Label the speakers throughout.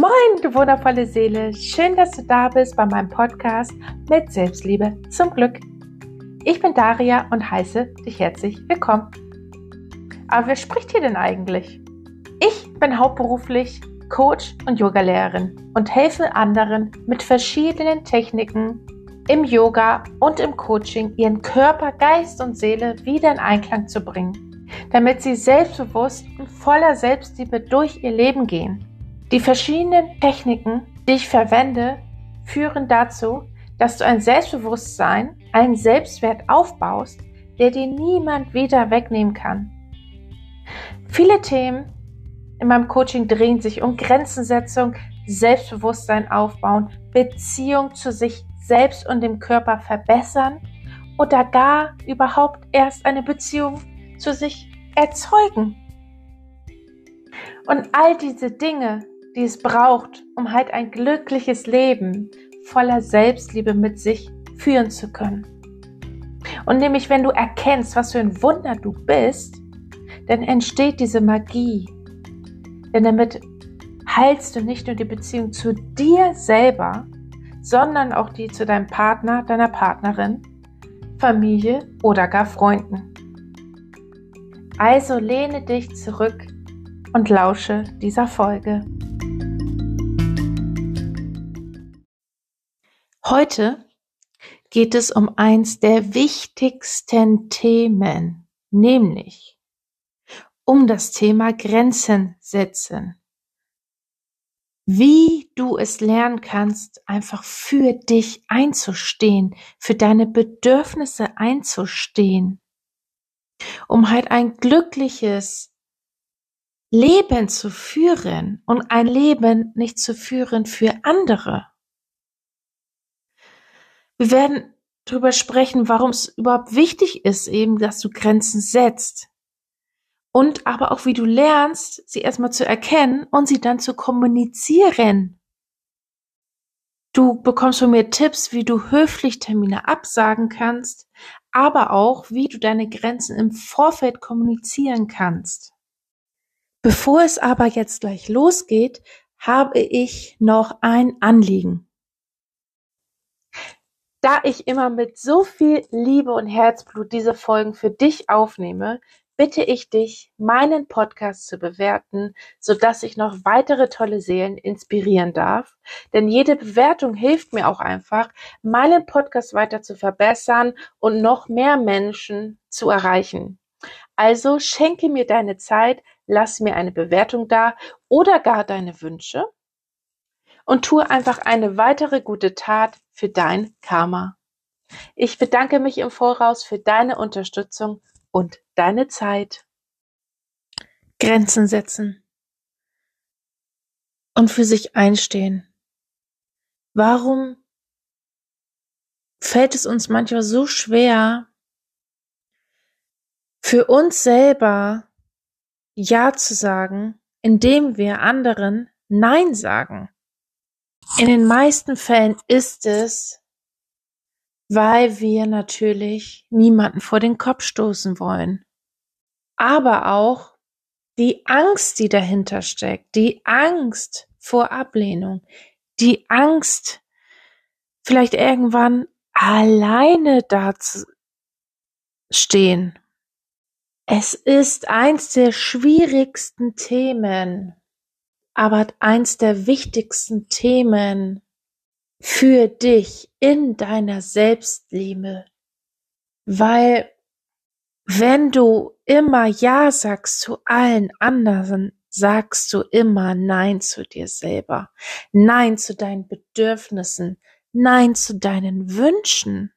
Speaker 1: Moin, du wundervolle Seele. Schön, dass du da bist bei meinem Podcast mit Selbstliebe zum Glück. Ich bin Daria und heiße dich herzlich willkommen. Aber wer spricht hier denn eigentlich? Ich bin hauptberuflich Coach und Yogalehrerin und helfe anderen mit verschiedenen Techniken im Yoga und im Coaching ihren Körper, Geist und Seele wieder in Einklang zu bringen, damit sie selbstbewusst und voller Selbstliebe durch ihr Leben gehen. Die verschiedenen Techniken, die ich verwende, führen dazu, dass du ein Selbstbewusstsein, einen Selbstwert aufbaust, der dir niemand wieder wegnehmen kann. Viele Themen in meinem Coaching drehen sich um Grenzensetzung, Selbstbewusstsein aufbauen, Beziehung zu sich selbst und dem Körper verbessern oder gar überhaupt erst eine Beziehung zu sich erzeugen. Und all diese Dinge die es braucht, um halt ein glückliches Leben voller Selbstliebe mit sich führen zu können. Und nämlich, wenn du erkennst, was für ein Wunder du bist, dann entsteht diese Magie. Denn damit heilst du nicht nur die Beziehung zu dir selber, sondern auch die zu deinem Partner, deiner Partnerin, Familie oder gar Freunden. Also lehne dich zurück und lausche dieser Folge. Heute geht es um eins der wichtigsten Themen, nämlich um das Thema Grenzen setzen. Wie du es lernen kannst, einfach für dich einzustehen, für deine Bedürfnisse einzustehen, um halt ein glückliches Leben zu führen und ein Leben nicht zu führen für andere. Wir werden darüber sprechen, warum es überhaupt wichtig ist, eben, dass du Grenzen setzt. Und aber auch, wie du lernst, sie erstmal zu erkennen und sie dann zu kommunizieren. Du bekommst von mir Tipps, wie du höflich Termine absagen kannst, aber auch, wie du deine Grenzen im Vorfeld kommunizieren kannst. Bevor es aber jetzt gleich losgeht, habe ich noch ein Anliegen. Da ich immer mit so viel Liebe und Herzblut diese Folgen für dich aufnehme, bitte ich dich, meinen Podcast zu bewerten, sodass ich noch weitere tolle Seelen inspirieren darf. Denn jede Bewertung hilft mir auch einfach, meinen Podcast weiter zu verbessern und noch mehr Menschen zu erreichen. Also schenke mir deine Zeit, lass mir eine Bewertung da oder gar deine Wünsche und tue einfach eine weitere gute Tat für dein Karma. Ich bedanke mich im Voraus für deine Unterstützung und deine Zeit. Grenzen setzen und für sich einstehen. Warum fällt es uns manchmal so schwer, für uns selber Ja zu sagen, indem wir anderen Nein sagen? In den meisten Fällen ist es, weil wir natürlich niemanden vor den Kopf stoßen wollen. Aber auch die Angst, die dahinter steckt, die Angst vor Ablehnung, die Angst, vielleicht irgendwann alleine da zu stehen. Es ist eins der schwierigsten Themen, aber eins der wichtigsten Themen für dich in deiner Selbstliebe. Weil wenn du immer Ja sagst zu allen anderen, sagst du immer Nein zu dir selber, Nein zu deinen Bedürfnissen, Nein zu deinen Wünschen.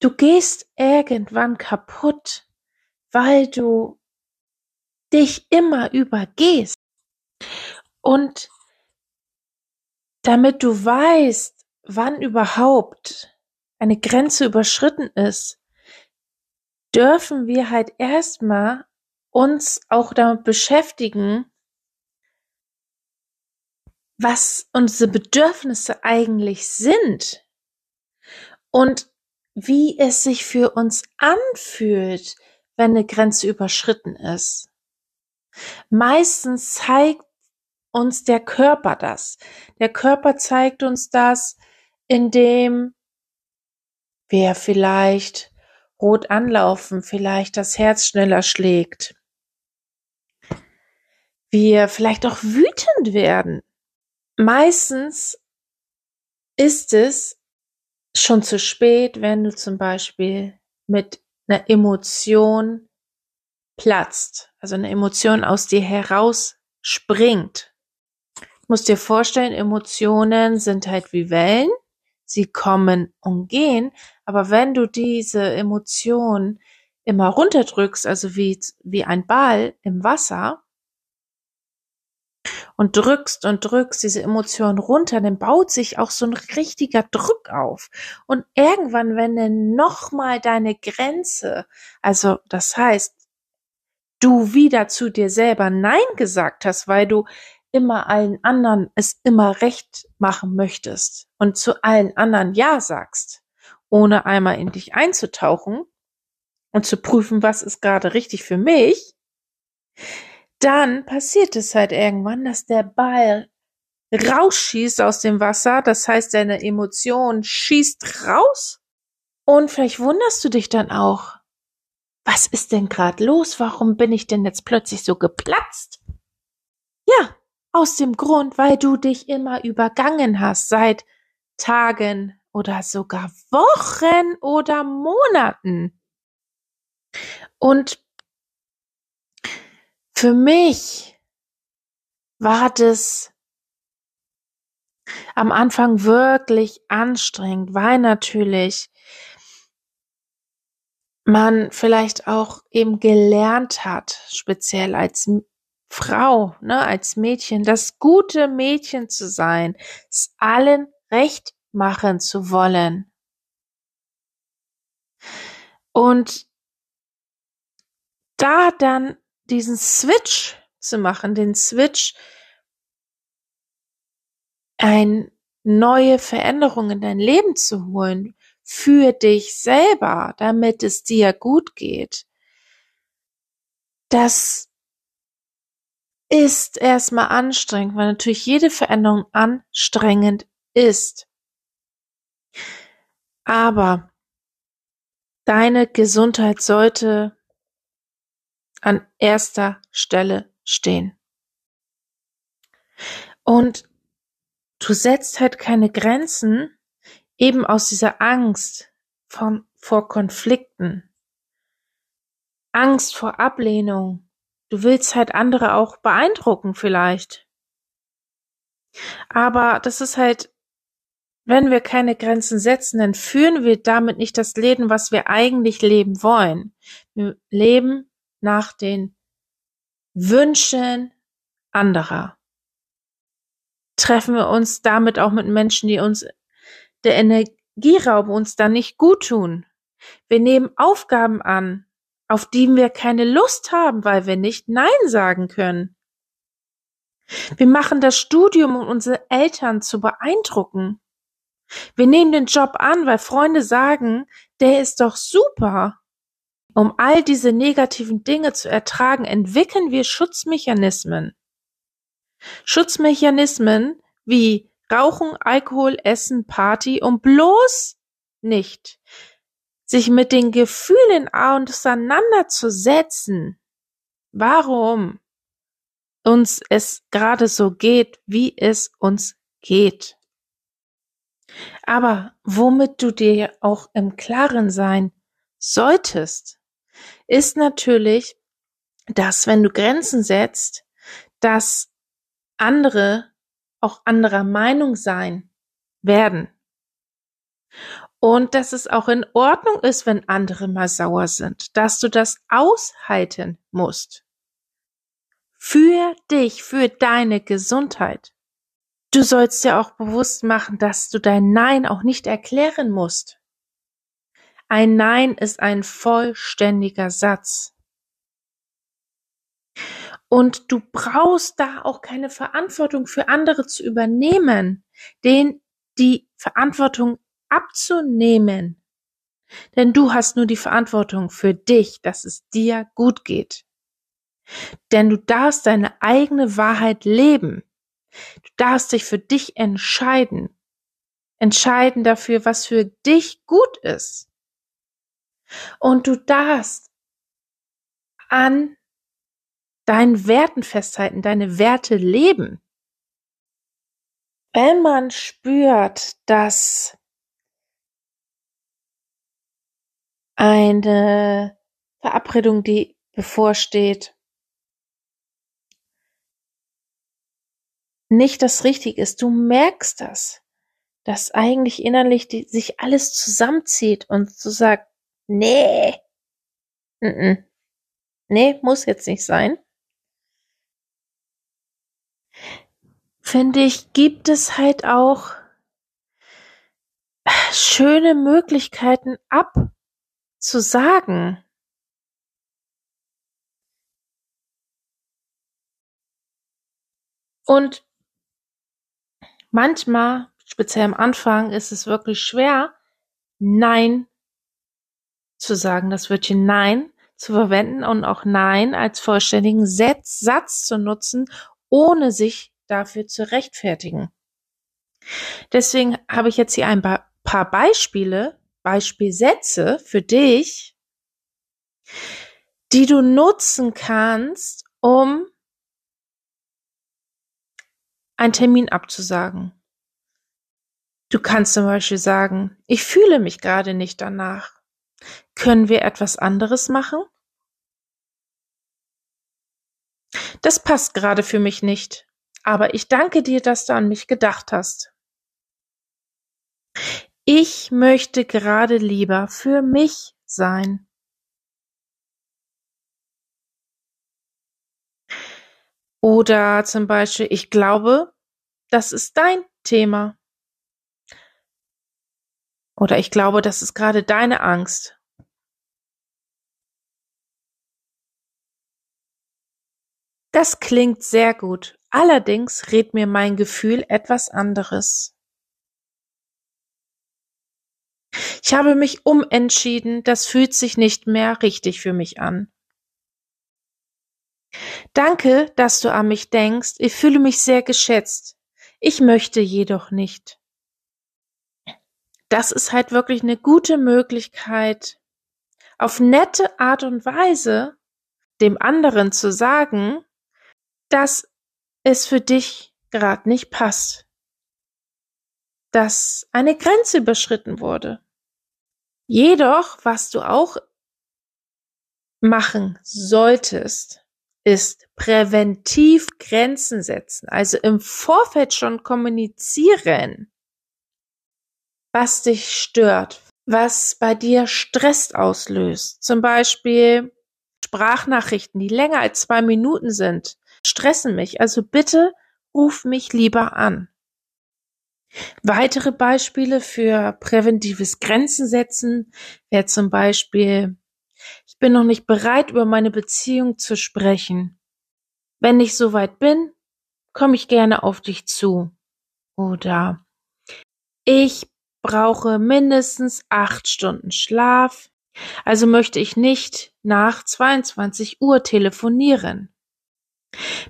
Speaker 1: Du gehst irgendwann kaputt, weil du dich immer übergehst. Und damit du weißt, wann überhaupt eine Grenze überschritten ist, dürfen wir halt erstmal uns auch damit beschäftigen, was unsere Bedürfnisse eigentlich sind und wie es sich für uns anfühlt, wenn eine Grenze überschritten ist. Meistens zeigt uns der Körper das. Der Körper zeigt uns das, indem wir vielleicht rot anlaufen, vielleicht das Herz schneller schlägt. Wir vielleicht auch wütend werden. Meistens ist es schon zu spät, wenn du zum Beispiel mit einer Emotion platzt, also eine Emotion aus dir heraus springt. Musst dir vorstellen, Emotionen sind halt wie Wellen, sie kommen und gehen, aber wenn du diese Emotion immer runterdrückst, also wie, wie ein Ball im Wasser, und drückst und drückst diese Emotion runter, dann baut sich auch so ein richtiger Druck auf. Und irgendwann, wenn dann nochmal deine Grenze, also das heißt, du wieder zu dir selber Nein gesagt hast, weil du immer allen anderen es immer recht machen möchtest und zu allen anderen Ja sagst, ohne einmal in dich einzutauchen und zu prüfen, was ist gerade richtig für mich, dann passiert es halt irgendwann, dass der Ball rausschießt aus dem Wasser. Das heißt, deine Emotion schießt raus. Und vielleicht wunderst du dich dann auch, was ist denn gerade los? Warum bin ich denn jetzt plötzlich so geplatzt? Aus dem Grund, weil du dich immer übergangen hast seit Tagen oder sogar Wochen oder Monaten. Und für mich war das am Anfang wirklich anstrengend, weil natürlich man vielleicht auch eben gelernt hat, speziell als Frau, ne, als Mädchen, das gute Mädchen zu sein, es allen recht machen zu wollen. Und da dann diesen Switch zu machen, den Switch, ein neue Veränderung in dein Leben zu holen, für dich selber, damit es dir gut geht. Das ist erstmal anstrengend, weil natürlich jede Veränderung anstrengend ist. Aber deine Gesundheit sollte an erster Stelle stehen. Und du setzt halt keine Grenzen eben aus dieser Angst von, vor Konflikten, Angst vor Ablehnung. Du willst halt andere auch beeindrucken vielleicht. Aber das ist halt, wenn wir keine Grenzen setzen, dann führen wir damit nicht das Leben, was wir eigentlich leben wollen. Wir leben nach den Wünschen anderer. Treffen wir uns damit auch mit Menschen, die uns der Energieraub uns dann nicht gut tun. Wir nehmen Aufgaben an, auf die wir keine Lust haben, weil wir nicht Nein sagen können. Wir machen das Studium, um unsere Eltern zu beeindrucken. Wir nehmen den Job an, weil Freunde sagen, der ist doch super. Um all diese negativen Dinge zu ertragen, entwickeln wir Schutzmechanismen. Schutzmechanismen wie Rauchen, Alkohol, Essen, Party, um bloß nicht sich mit den Gefühlen auseinanderzusetzen, warum uns es gerade so geht, wie es uns geht. Aber womit du dir auch im Klaren sein solltest, ist natürlich, dass wenn du Grenzen setzt, dass andere auch anderer Meinung sein werden. Und dass es auch in Ordnung ist, wenn andere mal sauer sind, dass du das aushalten musst. Für dich, für deine Gesundheit. Du sollst dir auch bewusst machen, dass du dein Nein auch nicht erklären musst. Ein Nein ist ein vollständiger Satz. Und du brauchst da auch keine Verantwortung für andere zu übernehmen, den die Verantwortung abzunehmen. Denn du hast nur die Verantwortung für dich, dass es dir gut geht. Denn du darfst deine eigene Wahrheit leben. Du darfst dich für dich entscheiden. Entscheiden dafür, was für dich gut ist. Und du darfst an deinen Werten festhalten, deine Werte leben. Wenn man spürt, dass eine Verabredung, die bevorsteht, nicht das Richtige ist. Du merkst das, dass eigentlich innerlich die, sich alles zusammenzieht und so sagt, nee, n -n, nee, muss jetzt nicht sein. Finde ich, gibt es halt auch schöne Möglichkeiten abzusagen. Und manchmal, speziell am Anfang, ist es wirklich schwer, Nein zu sagen, das Wörtchen Nein zu verwenden und auch Nein als vollständigen Satz, Satz zu nutzen, ohne sich dafür zu rechtfertigen. Deswegen habe ich jetzt hier ein paar Beispiele, Beispielsätze für dich, die du nutzen kannst, um einen Termin abzusagen. Du kannst zum Beispiel sagen, ich fühle mich gerade nicht danach. Können wir etwas anderes machen? Das passt gerade für mich nicht, aber ich danke dir, dass du an mich gedacht hast. Ich möchte gerade lieber für mich sein. Oder zum Beispiel, ich glaube, das ist dein Thema. Oder ich glaube, das ist gerade deine Angst. Das klingt sehr gut. Allerdings rät mir mein Gefühl etwas anderes. Ich habe mich umentschieden, das fühlt sich nicht mehr richtig für mich an. Danke, dass du an mich denkst. Ich fühle mich sehr geschätzt. Ich möchte jedoch nicht. Das ist halt wirklich eine gute Möglichkeit, auf nette Art und Weise dem anderen zu sagen, dass es für dich gerade nicht passt. Dass eine Grenze überschritten wurde. Jedoch, was du auch machen solltest, ist präventiv Grenzen setzen, also im Vorfeld schon kommunizieren, was dich stört, was bei dir Stress auslöst. Zum Beispiel Sprachnachrichten, die länger als zwei Minuten sind, stressen mich. Also bitte ruf mich lieber an. Weitere Beispiele für präventives Grenzen setzen wäre zum Beispiel ich bin noch nicht bereit, über meine Beziehung zu sprechen. Wenn ich soweit bin, komme ich gerne auf dich zu. Oder ich brauche mindestens acht Stunden Schlaf, also möchte ich nicht nach 22 Uhr telefonieren.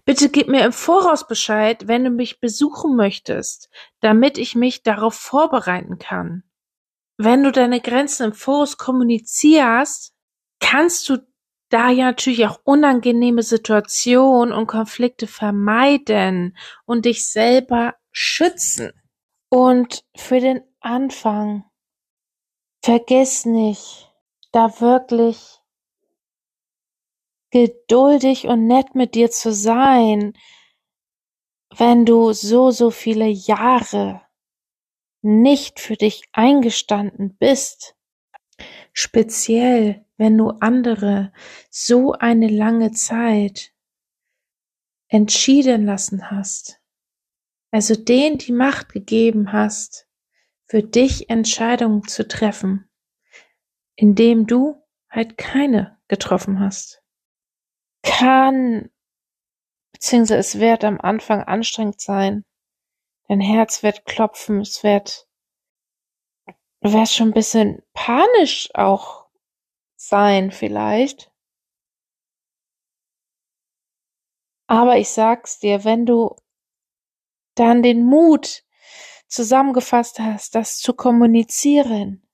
Speaker 1: Bitte gib mir im Voraus Bescheid, wenn du mich besuchen möchtest, damit ich mich darauf vorbereiten kann. Wenn du deine Grenzen im Voraus kommunizierst, kannst du da ja natürlich auch unangenehme Situationen und Konflikte vermeiden und dich selber schützen. Und für den Anfang, vergiss nicht, da wirklich geduldig und nett mit dir zu sein, wenn du so, so viele Jahre nicht für dich eingestanden bist. Speziell wenn du andere so eine lange Zeit entschieden lassen hast, also denen die Macht gegeben hast, für dich Entscheidungen zu treffen, indem du halt keine getroffen hast, kann, beziehungsweise es wird am Anfang anstrengend sein, dein Herz wird klopfen, es wird, du wirst schon ein bisschen panisch auch sein vielleicht. Aber ich sag's dir, wenn du dann den Mut zusammengefasst hast, das zu kommunizieren,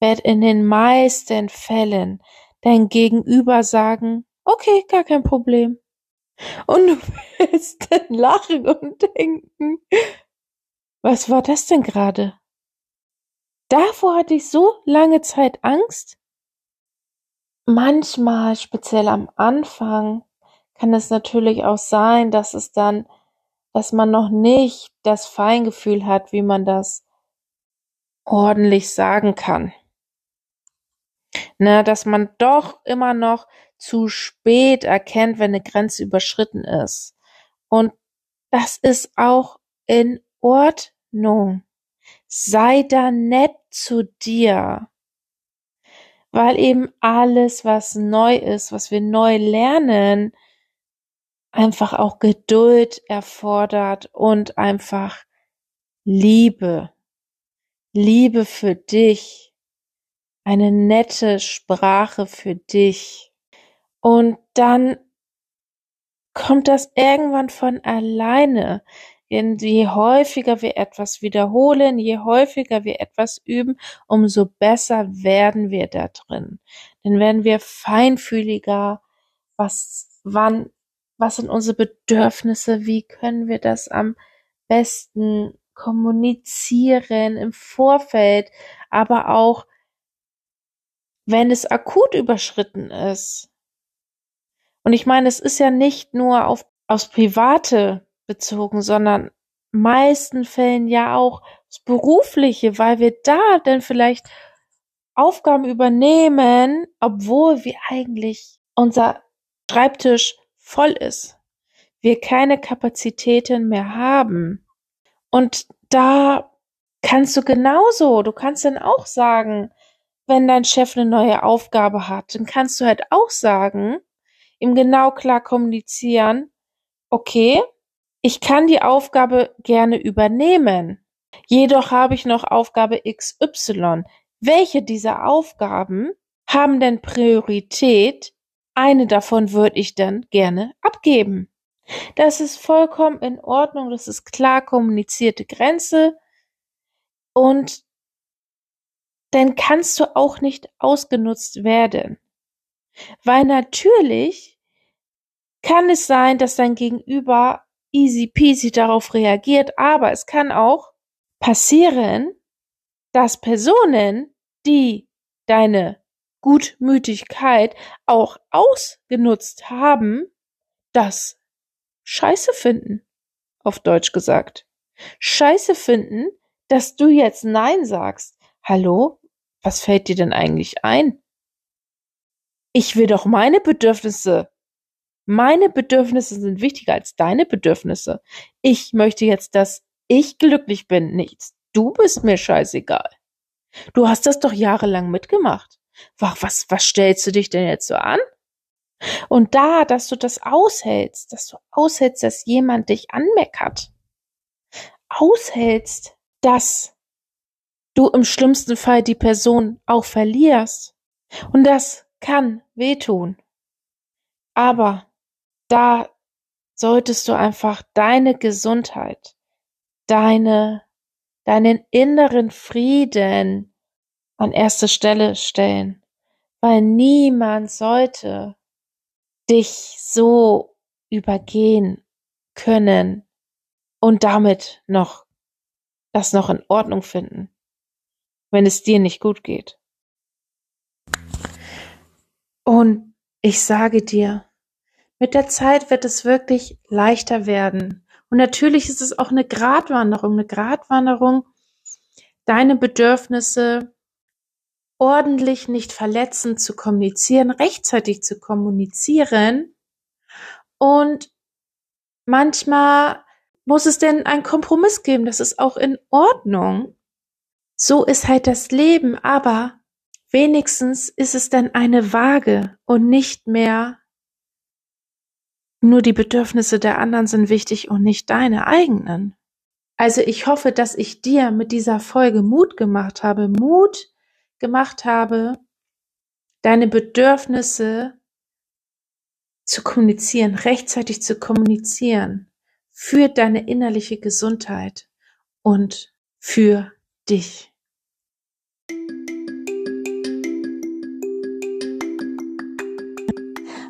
Speaker 1: wird in den meisten Fällen dein Gegenüber sagen, okay, gar kein Problem. Und du wirst dann lachen und denken, was war das denn gerade? Davor hatte ich so lange Zeit Angst. Manchmal, speziell am Anfang, kann es natürlich auch sein, dass es dann, dass man noch nicht das Feingefühl hat, wie man das ordentlich sagen kann. Ne, dass man doch immer noch zu spät erkennt, wenn eine Grenze überschritten ist. Und das ist auch in Ordnung. Sei da nett zu dir. Weil eben alles, was neu ist, was wir neu lernen, einfach auch Geduld erfordert und einfach Liebe. Liebe für dich. Eine nette Sprache für dich. Und dann kommt das irgendwann von alleine. Je häufiger wir etwas wiederholen, je häufiger wir etwas üben, umso besser werden wir da drin. Dann werden wir feinfühliger, was, wann, was sind unsere Bedürfnisse, wie können wir das am besten kommunizieren im Vorfeld, aber auch wenn es akut überschritten ist. Und ich meine, es ist ja nicht nur auf, aufs Private bezogen, sondern meisten Fällen ja auch das Berufliche, weil wir da dann vielleicht Aufgaben übernehmen, obwohl wir eigentlich unser Schreibtisch voll ist. Wir keine Kapazitäten mehr haben. Und da kannst du genauso, du kannst dann auch sagen, wenn dein Chef eine neue Aufgabe hat, dann kannst du halt auch sagen, ihm genau klar kommunizieren, okay, ich kann die Aufgabe gerne übernehmen. Jedoch habe ich noch Aufgabe XY. Welche dieser Aufgaben haben denn Priorität? Eine davon würde ich dann gerne abgeben. Das ist vollkommen in Ordnung. Das ist klar kommunizierte Grenze. Und dann kannst du auch nicht ausgenutzt werden. Weil natürlich kann es sein, dass dein Gegenüber easy peasy darauf reagiert, aber es kann auch passieren, dass Personen, die deine Gutmütigkeit auch ausgenutzt haben, das scheiße finden, auf Deutsch gesagt. Scheiße finden, dass du jetzt Nein sagst. Hallo? Was fällt dir denn eigentlich ein? Ich will doch meine Bedürfnisse. Meine Bedürfnisse sind wichtiger als deine Bedürfnisse. Ich möchte jetzt, dass ich glücklich bin, nichts. Du bist mir scheißegal. Du hast das doch jahrelang mitgemacht. Was, was, was stellst du dich denn jetzt so an? Und da, dass du das aushältst, dass du aushältst, dass jemand dich anmeckert, aushältst, dass du im schlimmsten Fall die Person auch verlierst. Und das kann wehtun. Aber da solltest du einfach deine Gesundheit, deine, deinen inneren Frieden an erste Stelle stellen, weil niemand sollte dich so übergehen können und damit noch das noch in Ordnung finden, wenn es dir nicht gut geht. Und ich sage dir, mit der Zeit wird es wirklich leichter werden. Und natürlich ist es auch eine Gratwanderung, eine Gratwanderung, deine Bedürfnisse ordentlich, nicht verletzend zu kommunizieren, rechtzeitig zu kommunizieren. Und manchmal muss es denn einen Kompromiss geben. Das ist auch in Ordnung. So ist halt das Leben. Aber Wenigstens ist es dann eine Waage und nicht mehr nur die Bedürfnisse der anderen sind wichtig und nicht deine eigenen. Also ich hoffe, dass ich dir mit dieser Folge Mut gemacht habe, Mut gemacht habe, deine Bedürfnisse zu kommunizieren, rechtzeitig zu kommunizieren. für deine innerliche Gesundheit und für dich.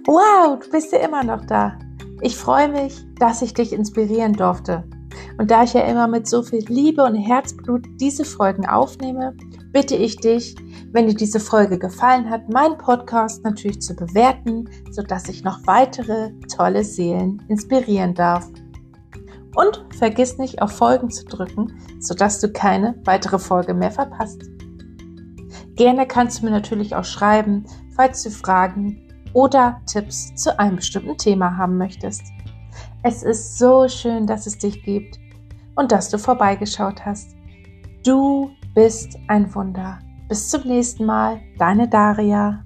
Speaker 1: Wow, du bist ja immer noch da. Ich freue mich, dass ich dich inspirieren durfte. Und da ich ja immer mit so viel Liebe und Herzblut diese Folgen aufnehme, bitte ich dich, wenn dir diese Folge gefallen hat, meinen Podcast natürlich zu bewerten, sodass ich noch weitere tolle Seelen inspirieren darf. Und vergiss nicht auf Folgen zu drücken, sodass du keine weitere Folge mehr verpasst. Gerne kannst du mir natürlich auch schreiben, falls du Fragen oder Tipps zu einem bestimmten Thema haben möchtest. Es ist so schön, dass es dich gibt und dass du vorbeigeschaut hast. Du bist ein Wunder. Bis zum nächsten Mal, deine Daria.